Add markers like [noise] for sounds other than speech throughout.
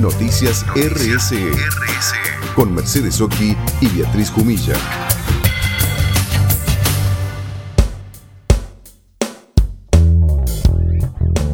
Noticias RSE, con Mercedes Oki y Beatriz Jumilla.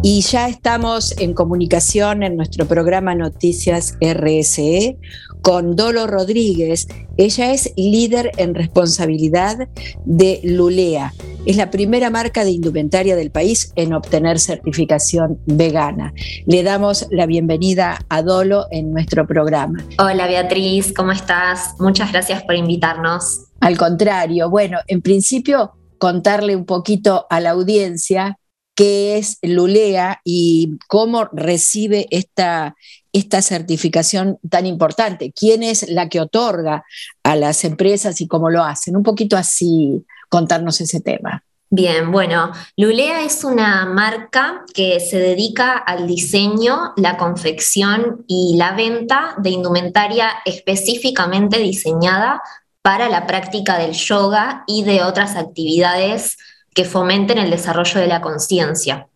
Y ya estamos en comunicación en nuestro programa Noticias RSE con Dolo Rodríguez. Ella es líder en responsabilidad de Lulea. Es la primera marca de indumentaria del país en obtener certificación vegana. Le damos la bienvenida a Dolo en nuestro programa. Hola Beatriz, ¿cómo estás? Muchas gracias por invitarnos. Al contrario, bueno, en principio contarle un poquito a la audiencia qué es Lulea y cómo recibe esta, esta certificación tan importante, quién es la que otorga a las empresas y cómo lo hacen. Un poquito así contarnos ese tema. Bien, bueno, Lulea es una marca que se dedica al diseño, la confección y la venta de indumentaria específicamente diseñada para la práctica del yoga y de otras actividades que fomenten el desarrollo de la conciencia.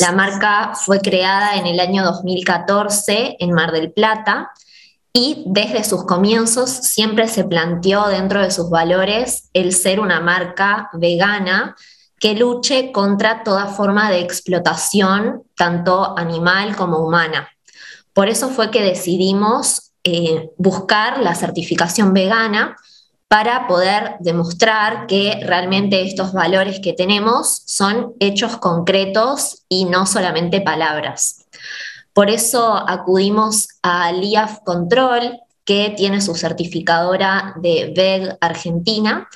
La marca fue creada en el año 2014 en Mar del Plata y desde sus comienzos siempre se planteó dentro de sus valores el ser una marca vegana que luche contra toda forma de explotación, tanto animal como humana. Por eso fue que decidimos eh, buscar la certificación vegana para poder demostrar que realmente estos valores que tenemos son hechos concretos y no solamente palabras. Por eso acudimos a LIAF Control, que tiene su certificadora de VEG Argentina,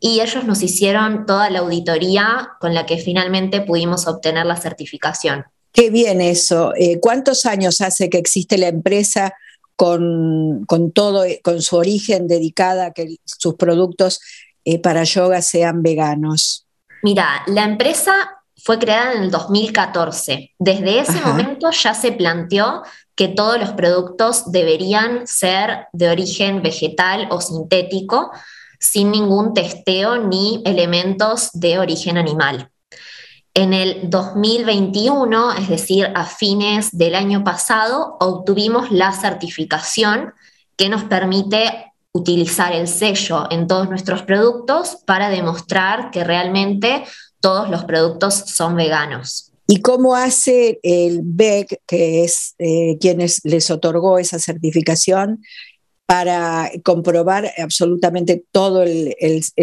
y ellos nos hicieron toda la auditoría con la que finalmente pudimos obtener la certificación. Qué bien eso. Eh, ¿Cuántos años hace que existe la empresa con, todo, con su origen dedicada a que sus productos eh, para yoga sean veganos? Mira, la empresa fue creada en el 2014. Desde ese momento ya se planteó que todos los productos deberían ser de origen vegetal o sintético, sin ningún testeo ni elementos de origen animal. En el 2021, es decir, a fines del año pasado, obtuvimos la certificación que nos permite utilizar el sello en todos nuestros productos para demostrar que realmente todos los productos son veganos. ¿Y cómo hace el BEC, que es eh, quienes les otorgó esa certificación, para comprobar absolutamente todo el,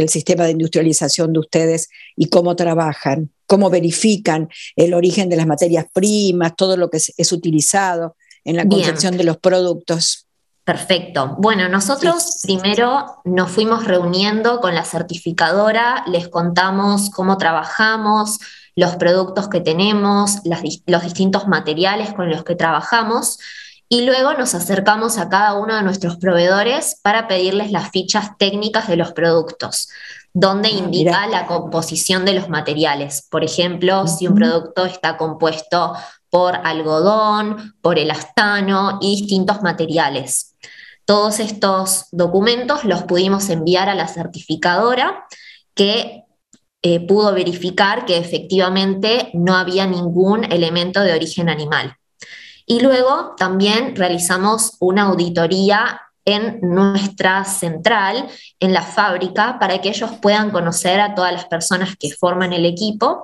sistema de industrialización de ustedes y cómo trabajan, cómo verifican el origen de las materias primas, todo lo que es, utilizado en la confección de los productos. Perfecto. Bueno, nosotros primero nos fuimos reuniendo con la certificadora, les contamos cómo trabajamos, los productos que tenemos, los distintos materiales con los que trabajamos y luego nos acercamos a cada uno de nuestros proveedores para pedirles las fichas técnicas de los productos, donde ah, indica la composición de los materiales. Por ejemplo, si un producto está compuesto por algodón, por elastano y distintos materiales. Todos estos documentos los pudimos enviar a la certificadora que eh, pudo verificar que efectivamente no había ningún elemento de origen animal. Y luego también realizamos una auditoría en nuestra central, en la fábrica, para que ellos puedan conocer a todas las personas que forman el equipo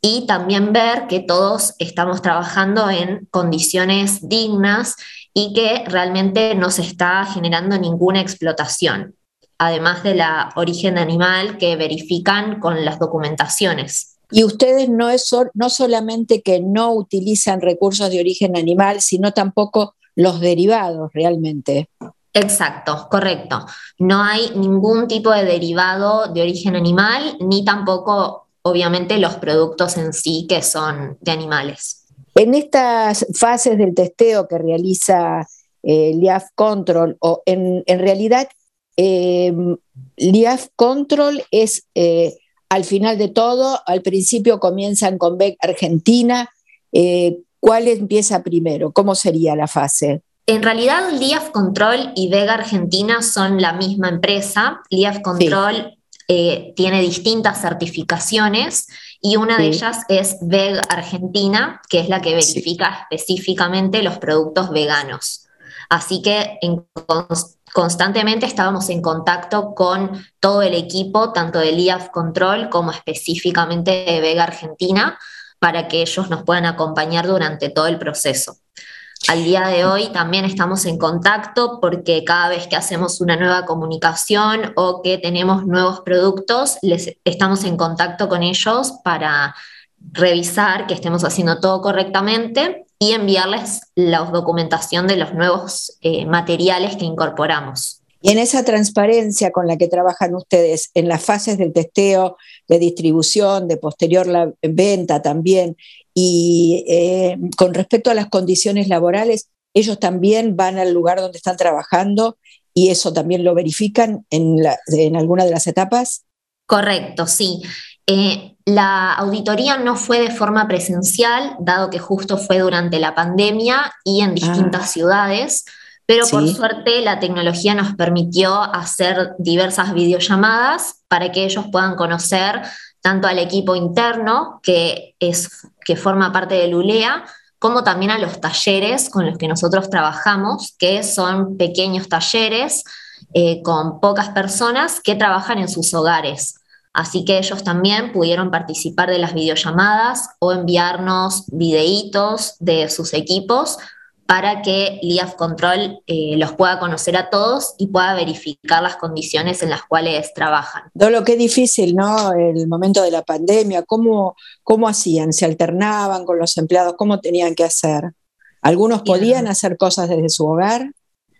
y también ver que todos estamos trabajando en condiciones dignas y que realmente no se está generando ninguna explotación, además de la origen animal que verifican con las documentaciones. Y ustedes no, es no solamente que no utilizan recursos de origen animal, sino tampoco los derivados realmente. Exacto, correcto. No hay ningún tipo de derivado de origen animal, ni tampoco, obviamente, los productos en sí que son de animales. En estas fases del testeo que realiza eh, LIAF Control, o en, realidad, eh, LIAF Control es eh, al final de todo, al principio comienzan con BEC Argentina. Eh, ¿Cuál empieza primero? ¿Cómo sería la fase? En realidad, LIAF Control y Vega Argentina son la misma empresa. LIAF Control eh, tiene distintas certificaciones y una de ellas es VEG Argentina, que es la que verifica específicamente los productos veganos. Así que constantemente estábamos en contacto con todo el equipo, tanto del IAF Control como específicamente de Vega Argentina, para que ellos nos puedan acompañar durante todo el proceso. Al día de hoy también estamos en contacto porque cada vez que hacemos una nueva comunicación o que tenemos nuevos productos, les, estamos en contacto con ellos para revisar que estemos haciendo todo correctamente y enviarles la documentación de los nuevos eh, materiales que incorporamos. Y en esa transparencia con la que trabajan ustedes en las fases del testeo, de distribución, de posterior la venta también, y eh, con respecto a las condiciones laborales, ellos también van al lugar donde están trabajando y eso también lo verifican en, en alguna de las etapas. Correcto, sí. Eh, la auditoría no fue de forma presencial, dado que justo fue durante la pandemia y en distintas ah. ciudades, pero por suerte la tecnología nos permitió hacer diversas videollamadas para que ellos puedan conocer tanto al equipo interno, que, es, que forma parte de Lulea, como también a los talleres con los que nosotros trabajamos, que son pequeños talleres eh, con pocas personas que trabajan en sus hogares. Así que ellos también pudieron participar de las videollamadas o enviarnos videitos de sus equipos para que LIAF Control eh, los pueda conocer a todos y pueda verificar las condiciones en las cuales trabajan. lo que difícil, ¿no? El momento de la pandemia, ¿cómo, cómo hacían? ¿Se alternaban con los empleados? ¿Cómo tenían que hacer? ¿Algunos podían hacer cosas desde su hogar?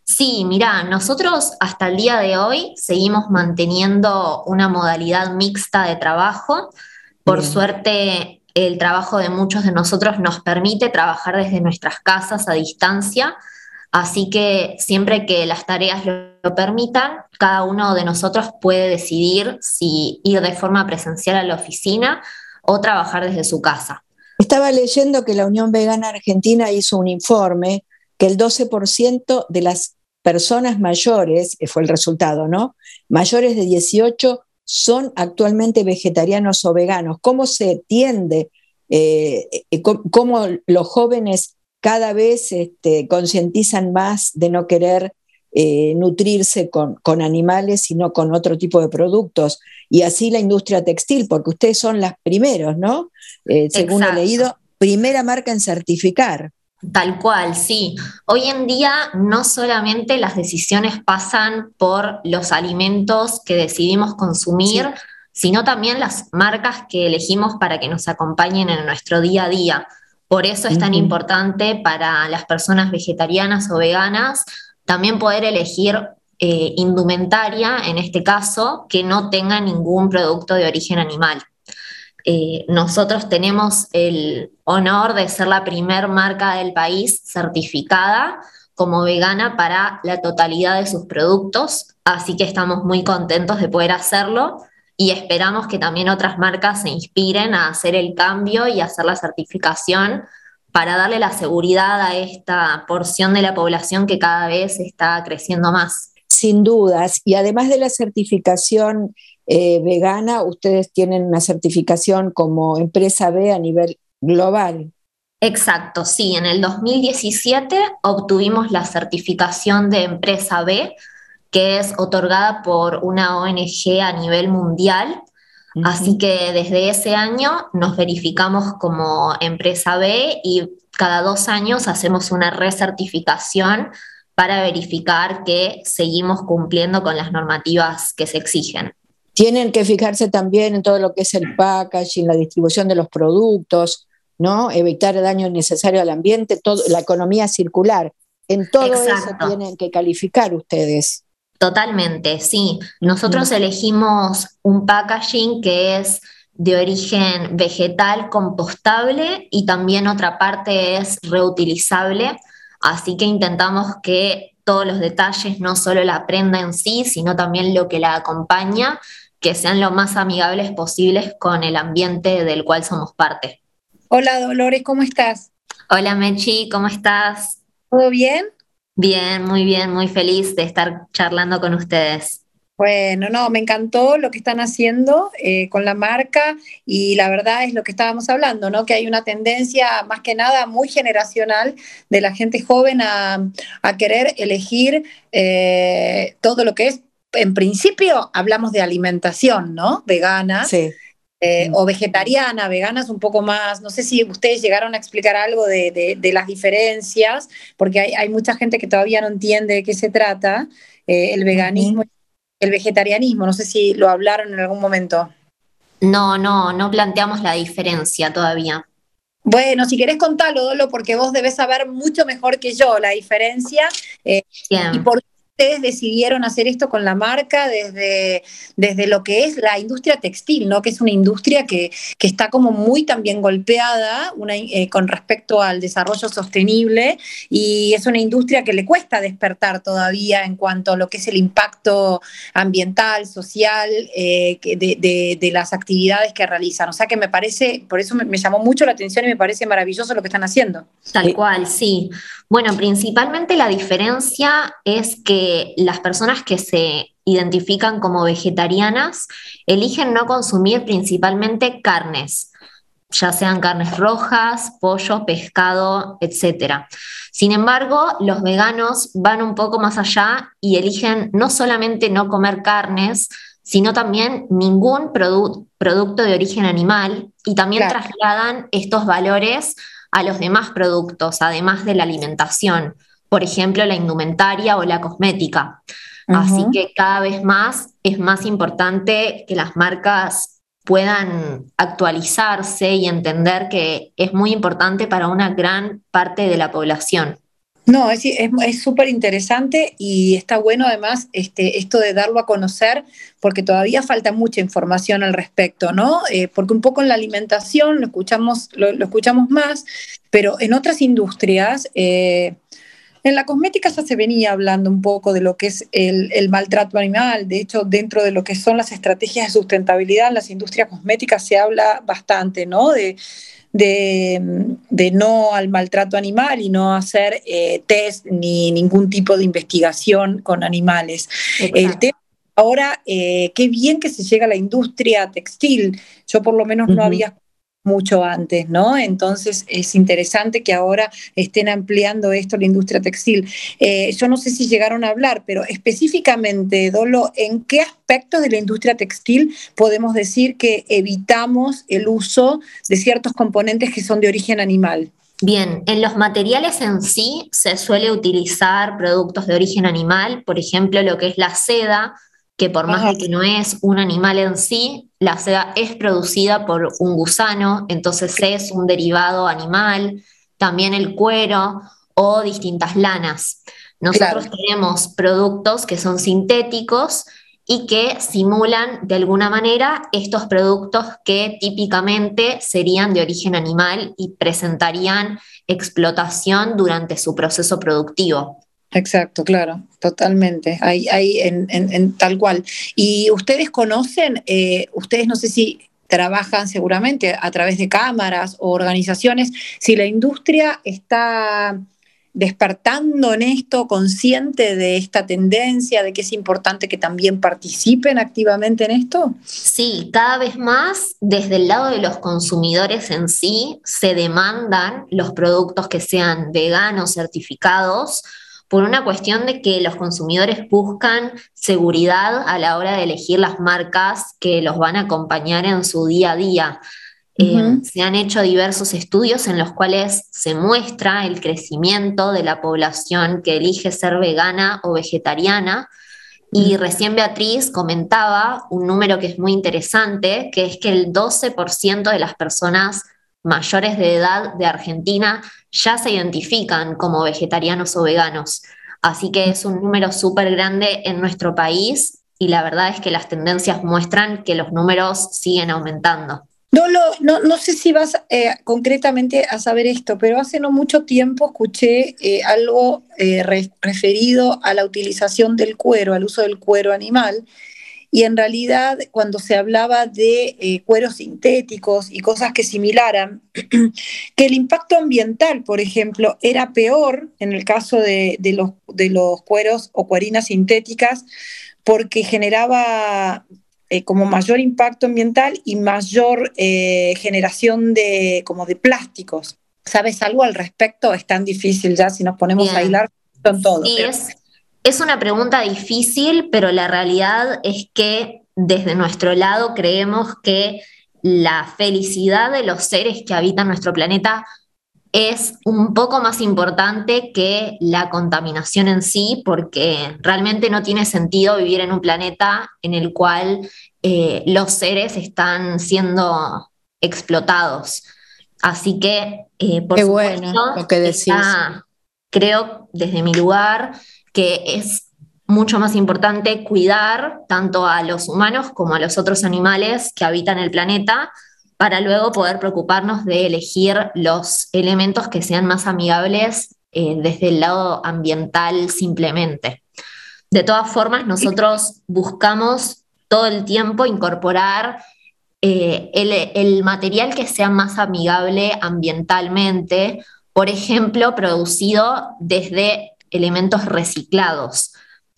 Sí, mira, nosotros hasta el día de hoy seguimos manteniendo una modalidad mixta de trabajo. Por suerte, el trabajo de muchos de nosotros nos permite trabajar desde nuestras casas a distancia, así que siempre que las tareas lo permitan, cada uno de nosotros puede decidir si ir de forma presencial a la oficina o trabajar desde su casa. Estaba leyendo que la Unión Vegana Argentina hizo un informe que el 12% de las personas mayores, fue el resultado, ¿no? Mayores de 18 son actualmente vegetarianos o veganos. ¿Cómo se tiende, eh, eh, cómo los jóvenes cada vez este, concientizan más de no querer eh, nutrirse con, animales, sino con otro tipo de productos? Y así la industria textil, porque ustedes son las primeros, ¿no? según he leído, primera marca en certificar. Tal cual, sí. Hoy en día no solamente las decisiones pasan por los alimentos que decidimos consumir, sino también las marcas que elegimos para que nos acompañen en nuestro día a día. Por eso es tan importante para las personas vegetarianas o veganas también poder elegir eh, indumentaria, en este caso, que no tenga ningún producto de origen animal. Eh, nosotros tenemos el honor de ser la primer marca del país certificada como vegana para la totalidad de sus productos, así que estamos muy contentos de poder hacerlo y esperamos que también otras marcas se inspiren a hacer el cambio y hacer la certificación para darle la seguridad a esta porción de la población que cada vez está creciendo más. Sin dudas, y además de la certificación eh, vegana, ustedes tienen una certificación como empresa B a nivel global. Exacto, sí, en el 2017 obtuvimos la certificación de empresa B, que es otorgada por una ONG a nivel mundial. Así que desde ese año nos verificamos como empresa B y cada dos años hacemos una recertificación para verificar que seguimos cumpliendo con las normativas que se exigen. Tienen que fijarse también en todo lo que es el packaging, la distribución de los productos, ¿no? Evitar el daño innecesario al ambiente, todo, la economía circular. En todo eso tienen que calificar ustedes. Totalmente, sí. Nosotros elegimos un packaging que es de origen vegetal compostable y también otra parte es reutilizable, así que intentamos que todos los detalles, no solo la prenda en sí, sino también lo que la acompaña, que sean lo más amigables posibles con el ambiente del cual somos parte. Hola Dolores, ¿cómo estás? Hola Mechi, ¿cómo estás? ¿Todo bien? Bien, muy bien, muy feliz de estar charlando con ustedes. Bueno, no, me encantó lo que están haciendo eh, con la marca y la verdad es lo que estábamos hablando, ¿no? Que hay una tendencia más que nada muy generacional de la gente joven a, querer elegir eh, todo lo que es, en principio hablamos de alimentación, ¿no? Vegana. Sí. Eh, o vegetariana, vegana es un poco más, no sé si ustedes llegaron a explicar algo de, las diferencias, porque hay, mucha gente que todavía no entiende de qué se trata, el veganismo el vegetarianismo. No sé si lo hablaron en algún momento. No, no, no planteamos la diferencia todavía. Bueno, si querés contarlo, Dolo, porque vos debes saber mucho mejor que yo la diferencia eh, y por ustedes decidieron hacer esto con la marca desde, desde lo que es la industria textil, ¿no? que es una industria que, está como muy también golpeada eh, con respecto al desarrollo sostenible y es una industria que le cuesta despertar todavía en cuanto a lo que es el impacto ambiental, social eh, de, las actividades que realizan. O sea que me parece, por eso me, me llamó mucho la atención y me parece maravilloso lo que están haciendo. Tal cual, sí. Bueno, principalmente la diferencia es que las personas que se identifican como vegetarianas eligen no consumir principalmente carnes, ya sean carnes rojas, pollo, pescado, etc. Sin embargo, los veganos van un poco más allá y eligen no solamente no comer carnes, sino también ningún producto de origen animal y también trasladan estos valores a los demás productos, además de la alimentación, por ejemplo, la indumentaria o la cosmética. Así que cada vez más es más importante que las marcas puedan actualizarse y entender que es muy importante para una gran parte de la población. No, es súper interesante y está bueno además este, esto de darlo a conocer, porque todavía falta mucha información al respecto, ¿no? Eh, porque un poco en la alimentación lo escuchamos, lo, escuchamos más, pero en otras industrias, eh, en la cosmética ya se venía hablando un poco de lo que es el, el, maltrato animal. De hecho, dentro de lo que son las estrategias de sustentabilidad en las industrias cosméticas se habla bastante, ¿no? De, de, no al maltrato animal y no hacer eh, test ni ningún tipo de investigación con animales. El tema ahora, eh, qué bien que se llega a la industria textil. Yo por lo menos no había mucho antes, ¿no? Entonces es interesante que ahora estén ampliando esto la industria textil. Eh, yo no sé si llegaron a hablar, pero específicamente, Dolo, ¿en qué aspectos de la industria textil podemos decir que evitamos el uso de ciertos componentes que son de origen animal? Bien, en los materiales en sí se suele utilizar productos de origen animal, por ejemplo, lo que es la seda, que por más de que no es un animal en sí, la seda es producida por un gusano, entonces es un derivado animal, también el cuero o distintas lanas. Nosotros tenemos productos que son sintéticos y que simulan de alguna manera estos productos que típicamente serían de origen animal y presentarían explotación durante su proceso productivo. Exacto, claro, totalmente, ahí, ahí en, tal cual. Y ustedes conocen, eh, ustedes no sé si trabajan seguramente a través de cámaras o organizaciones, si la industria está despertando en esto, consciente de esta tendencia, de que es importante que también participen activamente en esto? Sí, cada vez más desde el lado de los consumidores en sí se demandan los productos que sean veganos certificados por una cuestión de que los consumidores buscan seguridad a la hora de elegir las marcas que los van a acompañar en su día a día. Eh, se han hecho diversos estudios en los cuales se muestra el crecimiento de la población que elige ser vegana o vegetariana. Y recién Beatriz comentaba un número que es muy interesante, que es que el 12% de las personas mayores de edad de Argentina ya se identifican como vegetarianos o veganos. Así que es un número súper grande en nuestro país y la verdad es que las tendencias muestran que los números siguen aumentando. No, no, no sé si vas eh, concretamente a saber esto, pero hace no mucho tiempo escuché eh, algo eh, referido a la utilización del cuero, al uso del cuero animal, y en realidad cuando se hablaba de eh, cueros sintéticos y cosas que similaran, [clears throat] que el impacto ambiental, por ejemplo, era peor en el caso de, los, de los cueros o cuerinas sintéticas, porque generaba eh, como mayor impacto ambiental y mayor eh, generación de, como de plásticos. ¿Sabes algo al respecto? Es tan difícil ya si nos ponemos a hilar con todo. Sí, es, es una pregunta difícil, pero la realidad es que desde nuestro lado creemos que la felicidad de los seres que habitan nuestro planeta es un poco más importante que la contaminación en sí, porque realmente no tiene sentido vivir en un planeta en el cual eh, los seres están siendo explotados. Así que, eh, por supuesto, lo que creo desde mi lugar que es mucho más importante cuidar tanto a los humanos como a los otros animales que habitan el planeta para luego poder preocuparnos de elegir los elementos que sean más amigables eh, desde el lado ambiental simplemente. De todas formas, nosotros buscamos todo el tiempo incorporar eh, el, material que sea más amigable ambientalmente, por ejemplo, producido desde elementos reciclados,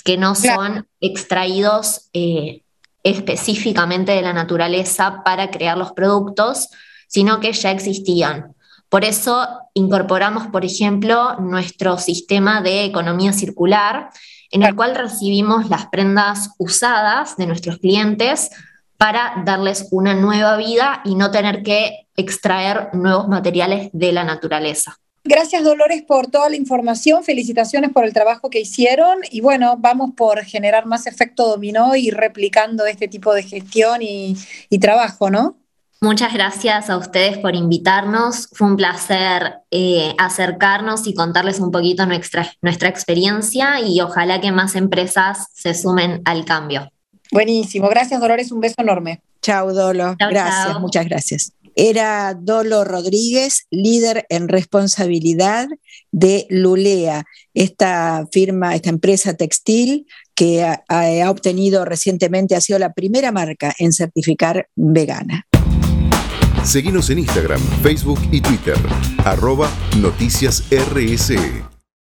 que no son extraídos eh, específicamente de la naturaleza para crear los productos, sino que ya existían. Por eso incorporamos, por ejemplo, nuestro sistema de economía circular, en el cual recibimos las prendas usadas de nuestros clientes para darles una nueva vida y no tener que extraer nuevos materiales de la naturaleza. Gracias Dolores por toda la información, felicitaciones por el trabajo que hicieron y bueno, vamos por generar más efecto dominó y replicando este tipo de gestión y, trabajo, ¿no? Muchas gracias a ustedes por invitarnos. Fue un placer eh, acercarnos y contarles un poquito nuestra, nuestra experiencia y ojalá que más empresas se sumen al cambio. Buenísimo. Gracias, Dolores. Un beso enorme. Chao, Dolo. gracias, muchas gracias era Dolo Rodríguez, líder en responsabilidad de Lulea, esta firma, esta empresa textil que ha, obtenido recientemente, ha sido la primera marca en certificar vegana. Seguimos en Instagram, Facebook y Twitter, arroba noticias RSE.